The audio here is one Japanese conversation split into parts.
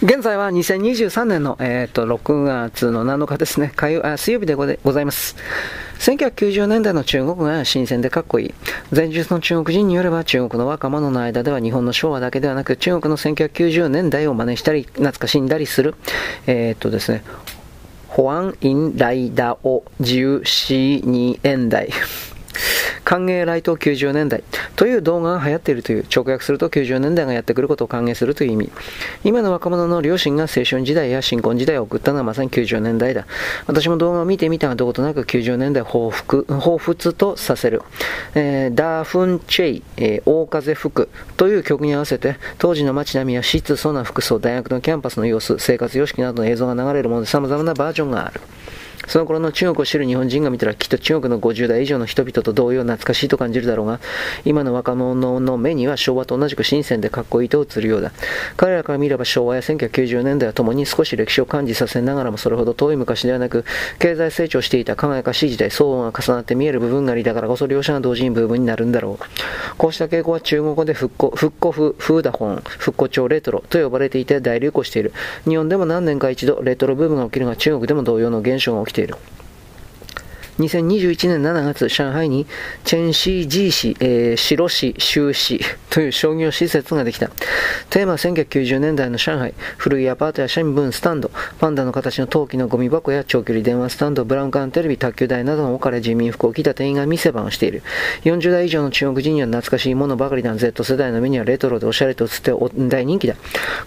現在は2023年の、えーと、6月の7日ですね、火曜あ水曜日でございます。1990年代の中国が新鮮でかっこいい。前述の中国人によれば中国の若者の間では日本の昭和だけではなく中国の1990年代を真似したり懐かしんだりする、えっ、とですね、保安院ライダオ十四二円台。歓迎来島90年代という動画が流行っているという、直訳すると90年代がやってくることを歓迎するという意味。今の若者の両親が青春時代や新婚時代を送ったのはまさに90年代だ。私も動画を見てみたがどことなく90年代を彷彿彷彿とさせる。えー、大风吹、えー、大風吹くという曲に合わせて、当時の街並みや質素な服装、大学のキャンパスの様子、生活様式などの映像が流れるもので様々なバージョンがある。その頃の中国を知る日本人が見たらきっと中国の50代以上の人々と同様懐かしいと感じるだろうが、今の若者の目には昭和と同じく新鮮でかっこいいと映るようだ。彼らから見れば昭和や1990年代は共に少し歴史を感じさせながらもそれほど遠い昔ではなく、経済成長していた輝かしい時代、騒音が重なって見える部分があり、だからこそ両者が同時に部分になるんだろう。こうした傾向は中国語で復興、復興風、風ダホン、復興庁レトロと呼ばれていて大流行している。日本でも何年か一度レトロブームが起きるが中国でも同様の現象が起きている。besteira. 2021年7月、上海にチェンシージー市、えー、白市、州市 という商業施設ができた。テーマは1990年代の上海、古いアパートや新聞スタンド、パンダの形の陶器のゴミ箱や長距離電話スタンド、ブラウン管テレビ、卓球台などの置かれ人民服を着た店員が店番をしている。40代以上の中国人には懐かしいものばかりだ Z 世代の目にはレトロでおしゃれと映って大人気だ。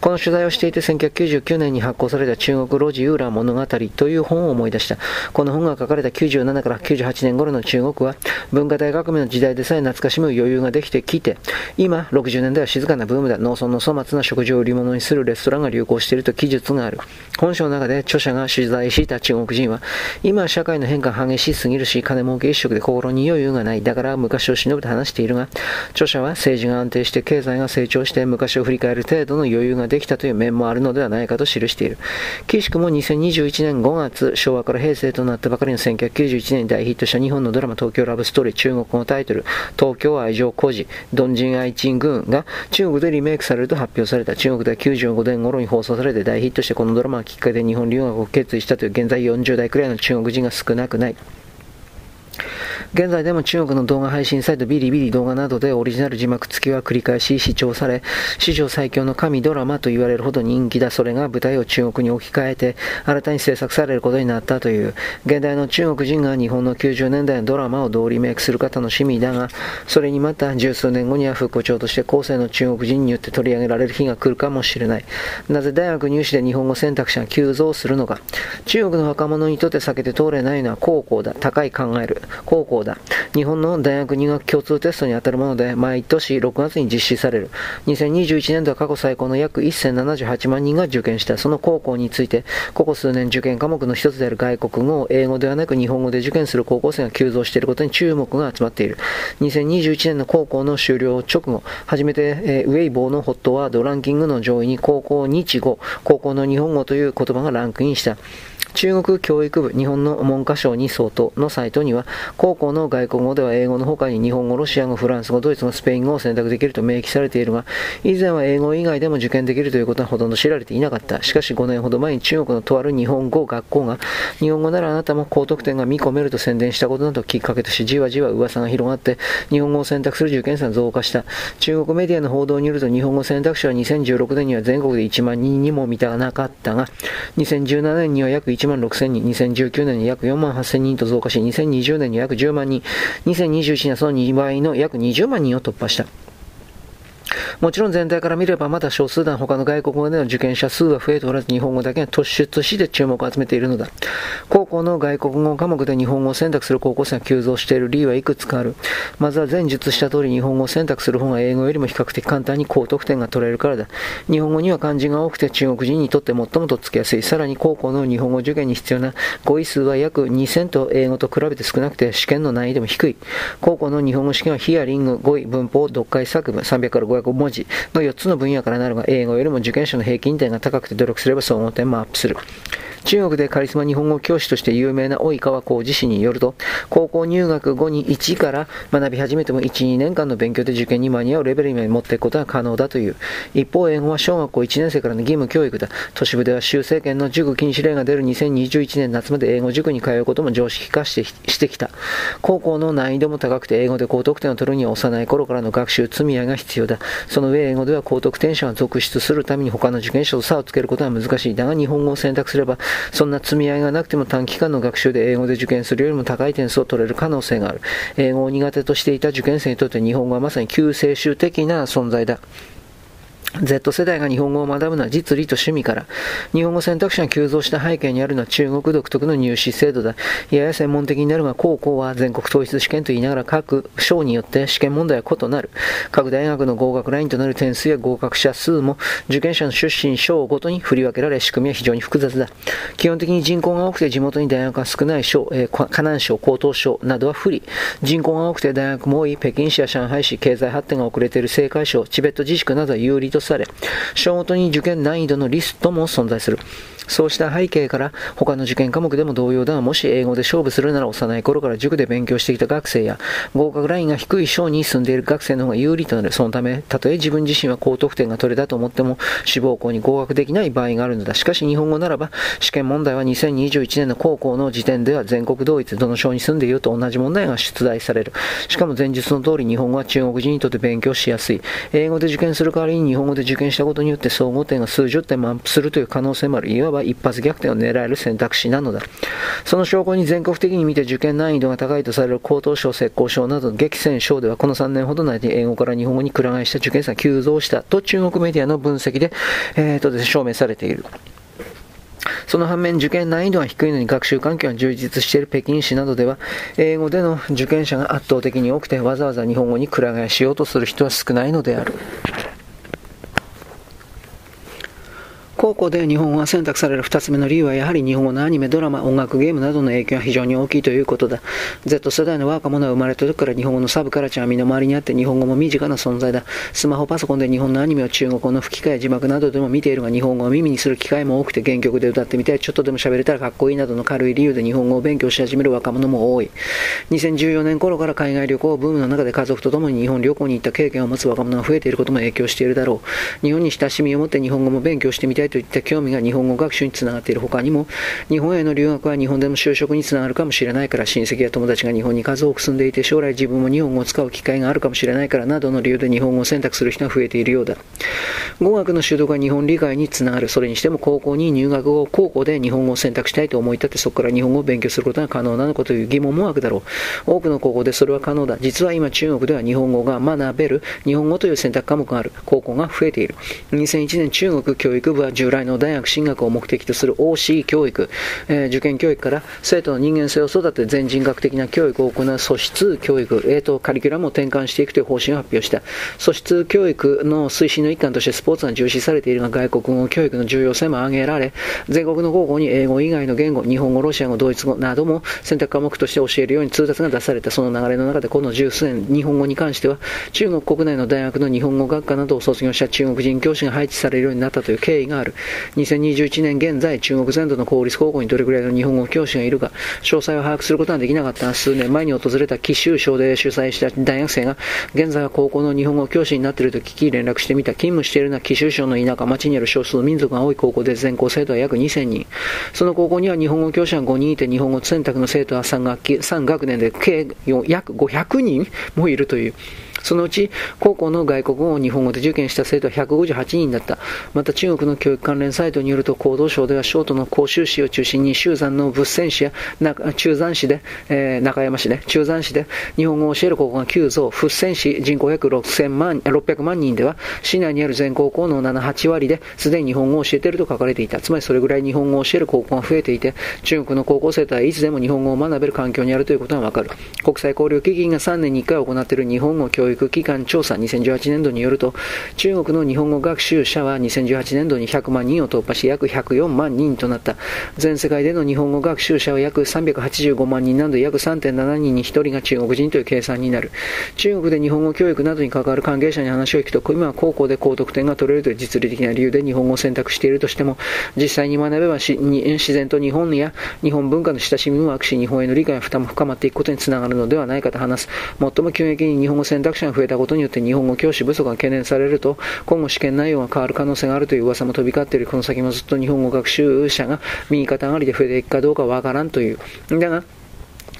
この取材をしていて1999年に発行された中国路地ユーラー物語という本を思い出した。この本が書かれた97 97から98年頃の中国は文化大革命の時代でさえ懐かしむ余裕ができてきて今60年代は静かなブームだ。農村の粗末な食事を売り物にするレストランが流行していると記述がある。本書の中で著者が取材した中国人は今は社会の変化激しすぎるし金儲け一色で心に余裕がない。だから昔を忍ぶと話しているが著者は政治が安定して経済が成長して昔を振り返る程度の余裕ができたという面もあるのではないかと記している。岸くも2021年5月昭和から平成となったばかりの1991 1年大ヒットした日本のドラマ東京ラブストーリー中国語のタイトル東京愛情孤児ドンジン愛珍軍が中国でリメイクされると発表された中国では95年頃に放送されて大ヒットしてこのドラマがきっかけで日本留学を決意したという現在40代くらいの中国人が少なくない。現在でも中国の動画配信サイトビリビリ動画などでオリジナル字幕付きは繰り返し視聴され、史上最強の神ドラマと言われるほど人気だ。それが舞台を中国に置き換えて、新たに制作されることになったという、現代の中国人が日本の90年代のドラマをどうリメイクするか楽しみだが、それにまた十数年後には副校長として後世の中国人によって取り上げられる日が来るかもしれない。なぜ大学入試で日本語選択肢が急増するのか。中国の若者にとって避けて通れないのは高校だ。高い考える。高校だ。日本の大学入学共通テストに当たるもので、毎年6月に実施される。2021年度は過去最高の約1078万人が受験した。その高校について、ここ数年受験科目の一つである外国語を英語ではなく日本語で受験する高校生が急増していることに注目が集まっている。2021年の高校の終了直後、初めて、えー、ウェイボーのホットワードランキングの上位に高校日語、高校の日本語という言葉がランクインした。中国教育部日本の文科省に相当のサイトには、高校の外国語では英語の他に日本語、ロシア語、フランス語、ドイツ語、スペイン語を選択できると明記されているが、以前は英語以外でも受験できるということはほとんど知られていなかった。しかし5年ほど前に中国のとある日本語学校が、日本語ならあなたも高得点が見込めると宣伝したことなどきっかけとし、じわじわ噂が広がって、日本語を選択する受験者が増加した。中国メディアの報道によると、日本語選択肢は2016年には全国で1万人にも満たなかったが、2017年には約1万6000人、2019年に約4万8000人と増加し、2020年に約10万人、2021年はその2倍の約20万人を突破した。もちろん全体から見ればまだ少数団他の外国語での受験者数は増えておらず日本語だけが突出して注目を集めているのだ。高校の外国語科目で日本語を選択する高校生が急増している理由はいくつかある。まずは前述した通り日本語を選択する方が英語よりも比較的簡単に高得点が取れるからだ。日本語には漢字が多くて中国人にとって最もとっつきやすい。さらに高校の日本語受験に必要な語彙数は約2000と英語と比べて少なくて試験の難易度も低い。高校の日本語試験はヒアリング、語彙、文法、読解作文、300から500文字の4つの分野からなるが、英語よりも受験者の平均点が高くて努力すれば総合点もアップする。中国でカリスマ日本語教師として有名な及川浩二氏によると、高校入学後に1から学び始めても1、2年間の勉強で受験に間に合うレベルに持っていくことは可能だという。一方、英語は小学校1年生からの義務教育だ。都市部では州政権の塾禁止令が出る2021年夏まで英語塾に通うことも常識化してしてきた。高校の難易度も高くて英語で高得点を取るには幼い頃からの学習積み上げが必要だ。その上英語では高得点者が続出するために他の受験者と差をつけることは難しい。だが日本語を選択すれば、そんな積み合いがなくても短期間の学習で英語で受験するよりも高い点数を取れる可能性がある。英語を苦手としていた受験生にとって日本語はまさに救世主的な存在だ。Z 世代が日本語を学ぶのは実利と趣味から、日本語選択肢が急増した背景にあるのは中国独特の入試制度だ。やや専門的になるが、高校は全国統一試験と言いながら各省によって試験問題は異なる。各大学の合格ラインとなる点数や合格者数も受験者の出身省ごとに振り分けられ、仕組みは非常に複雑だ。基本的に人口が多くて地元に大学が少ない省、えー、河南省、江東省などは不利。人口が多くて大学も多い北京市や上海市、経済発展が遅れている青海省、チベット自治区などは有利とされ、小ごとに受験難易度のリストも存在する。そうした背景から他の受験科目でも同様だがもし英語で勝負するなら幼い頃から塾で勉強してきた学生や合格ラインが低い省に住んでいる学生の方が有利となる。そのためたとえ自分自身は高得点が取れたと思っても志望校に合格できない場合があるのだ。しかし日本語ならば試験問題は2021年の高校の時点では全国同一どの省に住んでいると同じ問題が出題される。しかも前述の通り日本語は中国人にとって勉強しやすい。英語で受験する代わりに日本語で受験したことによって総合点が数十点もアップするという可能性もあるいわば一発逆転を狙える選択肢なのだ。その証拠に全国的に見て受験難易度が高いとされる高等省、浙江省などの激戦省ではこの3年ほど内で英語から日本語にくら替えした受験生が急増したと中国メディアの分析で、えーとで証明されている。その反面、受験難易度が低いのに学習環境が充実している北京市などでは、英語での受験者が圧倒的に多くて、わざわざ日本語にくら替えしようとする人は少ないのである。高校で日本語が選択される2つ目の理由はやはり日本語のアニメ、ドラマ、音楽、ゲームなどの影響が非常に大きいということだ。Z 世代の若者は生まれた時から日本語のサブカルチャーは身の回りにあって日本語も身近な存在だ。スマホ、パソコンで日本のアニメを中国語の吹き替え、字幕などでも見ているが日本語を耳にする機会も多くて原曲で歌ってみたい、ちょっとでも喋れたらかっこいいなどの軽い理由で日本語を勉強し始める若者も多い。2014年頃から海外旅行ブームの中で家族と共に日本旅行に行った経験を持つ若者が増えていることも影響しているだろう。日本に親しみを持って日本語も勉強してみたいといった興味が日本語学習につながっている他にも、日本への留学は日本でも就職につながるかもしれないから、親戚や友達が日本に数多く住んでいて、将来自分も日本語を使う機会があるかもしれないからなどの理由で日本語を選択する人が増えているようだ。語学の習得は日本理解につながる。それにしても高校に入学後、高校で日本語を選択したいと思い立って、そこから日本語を勉強することが可能なのかという疑問も湧くだろう。多くの高校でそれは可能だ。実は今中国では日本語が学べる日本語という選択科目がある高校が増えている。2001年中国教育部は従来の大学進学を目的とする OC 教育、えー、受験教育から生徒の人間性を育て全人格的な教育を行う素質教育、えーと、カリキュラムを転換していくという方針を発表した。素質教育の推進の一環としてスポーツが重視されているが外国語教育の重要性も挙げられ、全国の高校に英語以外の言語、日本語、ロシア語、ドイツ語なども選択科目として教えるように通達が出されたその流れの中でこの十数年、日本語に関しては中国国内の大学の日本語学科などを卒業した中国人教師が配置されるようになったという経緯がある。2021年現在、中国全土の公立高校にどれくらいの日本語教師がいるか、詳細を把握することはできなかった数年前に訪れた貴州省で主催した大学生が、現在は高校の日本語教師になっていると聞き連絡してみた。勤務しているのは貴州省の田舎町にある少数民族が多い高校で全校生徒は約2000人。その高校には日本語教師が5人いて、日本語選択の生徒は3学期、3学年で計約500人もいるという。そのうち、高校の外国語を日本語で受験した生徒は158人だった。また中国の教育関連サイトによると、行動省ではショートの講習市を中心に、修山の仏泉市や中山市で、えー、中山市で、中山市で日本語を教える高校が急増、仏泉市人口約6000万、600万人では、市内にある全高校の7、8割ですでに日本語を教えていると書かれていた。つまりそれぐらい日本語を教える高校が増えていて、中国の高校生とはいつでも日本語を学べる環境にあるということがわかる。国際交流基金が3年に1回行っている日本語教育教育機関調査2018年度によると、中国の日本語学習者は2018年度に100万人を突破し、約104万人となった。全世界での日本語学習者は約385万人など約3.7人に1人が中国人という計算になる。中国で日本語教育などに関わる関係者に話を聞くと、今は高校で高得点が取れるという実利的な理由で日本語を選択しているとしても、実際に学べば自然と日本や日本文化の親しみも湧くし、日本への理解や負担も深まっていくことにつながるのではないかと話す。最も急激に日本語選択肢が増えたことによって日本語教師不足が懸念されると、今後試験内容が変わる可能性があるという噂も飛び交っている。この先もずっと日本語学習者が右肩上がりで増えていくかどうかわからんという。だが、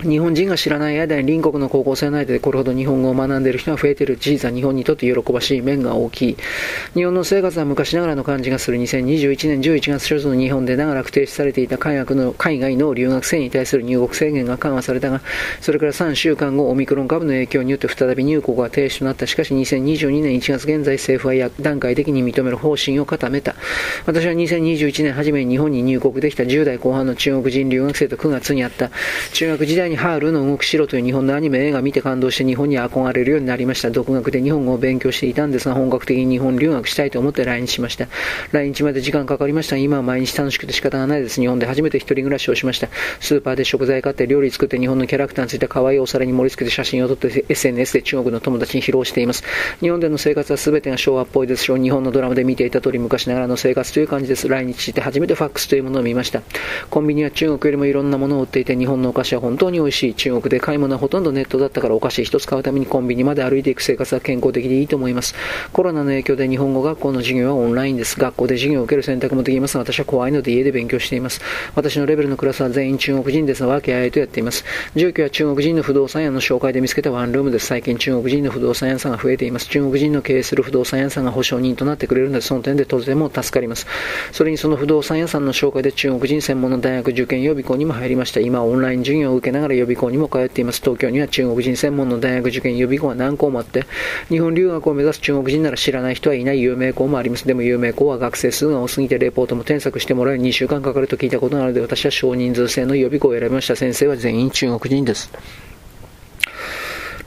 日本人が知らない間に隣国の高校生内でこれほど日本語を学んでいる人が増えている事実は日本にとって喜ばしい面が大きい。日本の生活は昔ながらの感じがする2021年11月初の日本で長らく停止されていた海外の海外の留学生に対する入国制限が緩和されたが、それから3週間後、オミクロン株の影響によって再び入国が停止となった。しかし2022年1月現在政府は段階的に認める方針を固めた。私は2021年初めに日本に入国できた10代後半の中国人留学生と9月にあった。中学時代にハールの動く城という日本のアニメ映画見て感動して日本に憧れるようになりました。独学で日本語を勉強していたんですが、本格的に日本留学したいと思って来日しました。来日まで時間かかりましたが、今は毎日楽しくて仕方がないです。日本で初めて一人暮らしをしました。スーパーで食材買って料理作って日本のキャラクターについた可愛いお皿に盛り付けて写真を撮って SNS で中国の友達に披露しています。日本での生活は全てが昭和っぽいですし、日本のドラマで見ていた通り昔ながらの生活という感じです。来日して初めてファックスというものを見ました。コンビニは中国よりもいろんなものを売っていて、日本のお菓子は本当に美味しい。中国で買い物はほとんどネットだったからお菓子一つ買うためにコンビニまで歩いていく生活は健康的でいいと思います。コロナの影響で日本語学校の授業はオンラインです。学校で授業を受ける選択もできますが、私は怖いので家で勉強しています。私のレベルのクラスは全員中国人ですが、わけあいとやっています。住居は中国人の不動産屋の紹介で見つけたワンルームです。最近中国人の不動産屋さんが増えています。中国人の経営する不動産屋さんが保証人となってくれるので、その点でとても助かります。それにその不動産屋さんの紹介で中国人専門の大学受験予備校にも入りました。今オンライン授業を受けながら予備校にも通っています。東京には中国人専門の大学受験予備校は何校もあって、日本留学を目指す中国人なら知らない人はいない有名校もあります。でも有名校は学生数が多すぎてレポートも添削してもらえ2週間かかると聞いたことなので、私は少人数制の予備校を選びました。先生は全員中国人です。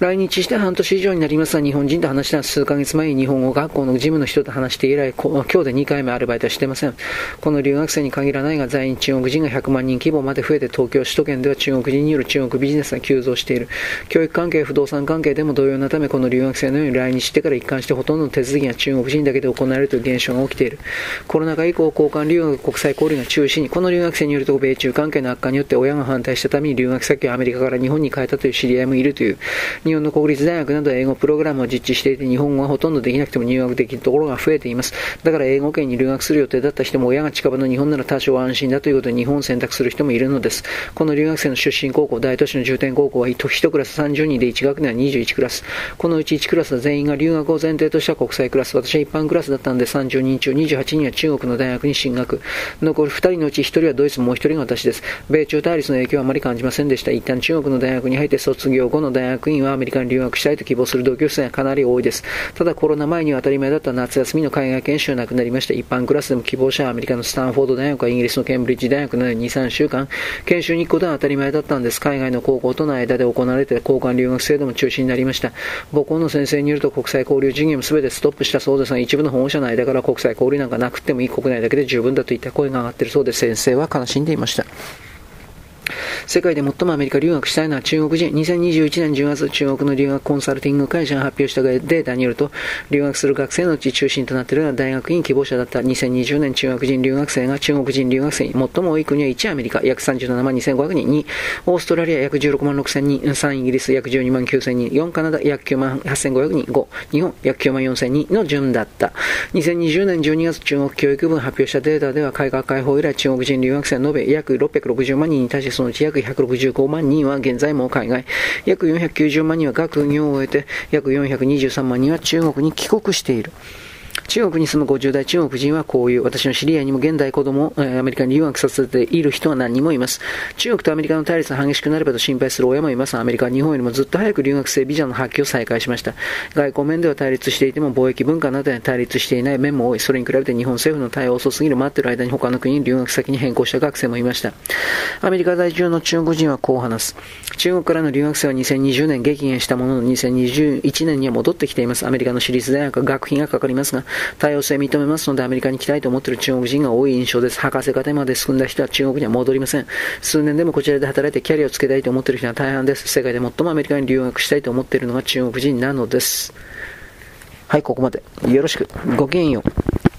来日して半年以上になりますが、日本人と話した数ヶ月前に日本語学校の事務の人と話して以来、今日で2回目アルバイトしてません。この留学生に限らないが、在日中国人が100万人規模まで増えて、東京首都圏では中国人による中国ビジネスが急増している。教育関係、不動産関係でも同様なため、この留学生のように来日してから一貫してほとんどの手続きが中国人だけで行われるという現象が起きている。コロナ禍以降、交換留学国際交流が中止に、この留学生によると、米中関係の悪化によって親が反対したために留学先をアメリカから日本に変えたという知り合いもいるという。日本の国立大学など英語プログラムを実地していて、日本語はほとんどできなくても入学できるところが増えています。だから英語圏に留学する予定だった人も親が近場の日本なら多少安心だということで日本を選択する人もいるのです。この留学生の出身高校、大都市の重点高校は1クラス30人で1学年は21クラス。このうち1クラスは全員が留学を前提とした国際クラス。私は一般クラスだったので30人中28人は中国の大学に進学。残る2人のうち1人はドイツ、もう1人が私です。米中対立の影響はあまり感じませんでした。一旦中国の大学に入って卒業後の大学院はメリカに留学したいと希望する同級生がかなり多いです。ただコロナ前には当たり前だった夏休みの海外研修はなくなりました。一般クラスでも希望者はアメリカのスタンフォード大学やイギリスのケンブリッジ大学などに2、3週間研修に行くことは当たり前だったんです。海外の高校との間で行われて交換留学制度も中止になりました。母校の先生によると国際交流事業も全てストップしたそうですが、一部の保護者の間から国際交流なんかなくてもいい国内だけで十分だといった声が上がっているそうで先生は悲しんでいました。世界で最もアメリカ留学したいのは中国人。2021年10月、中国の留学コンサルティング会社が発表したデータによると、留学する学生のうち中心となっているのは大学院希望者だった。2020年中学人留学生が中国人留学生に最も多い国は1アメリカ、約37万2500人、2オーストラリア約16万6000人、3イギリス約12万9000人、4カナダ約9万8500人、5日本約9万4000人の順だった。2020年12月中国教育部が発表したデータでは改革開放以来中国人留学生延べ約660万人に対してそのうち約約165万人は現在も海外、約490万人は学業を終えて、約423万人は中国に帰国している。中国に住む50代中国人はこういう、私の知り合いにも現代子供、えアメリカに留学させている人は何人もいます。中国とアメリカの対立が激しくなればと心配する親もいます。アメリカは日本よりもずっと早く留学生ビザの発揮を再開しました。外交面では対立していても貿易文化などで対立していない面も多い。それに比べて日本政府の対応遅すぎる待っている間に他の国に留学先に変更した学生もいました。アメリカ在住の中国人はこう話す。中国からの留学生は2020年激減したものの2021年には戻ってきています。アメリカの私立大学は学費がかかりますが、多様性認めますのでアメリカに来たいと思っている中国人が多い印象です。博士課程まで進んだ人は中国には戻りません。数年でもこちらで働いてキャリアをつけたいと思っている人は大半です。世界で最もアメリカに留学したいと思っているのが中国人なのです。はい、ここまで。よろしく。ごきげんよう。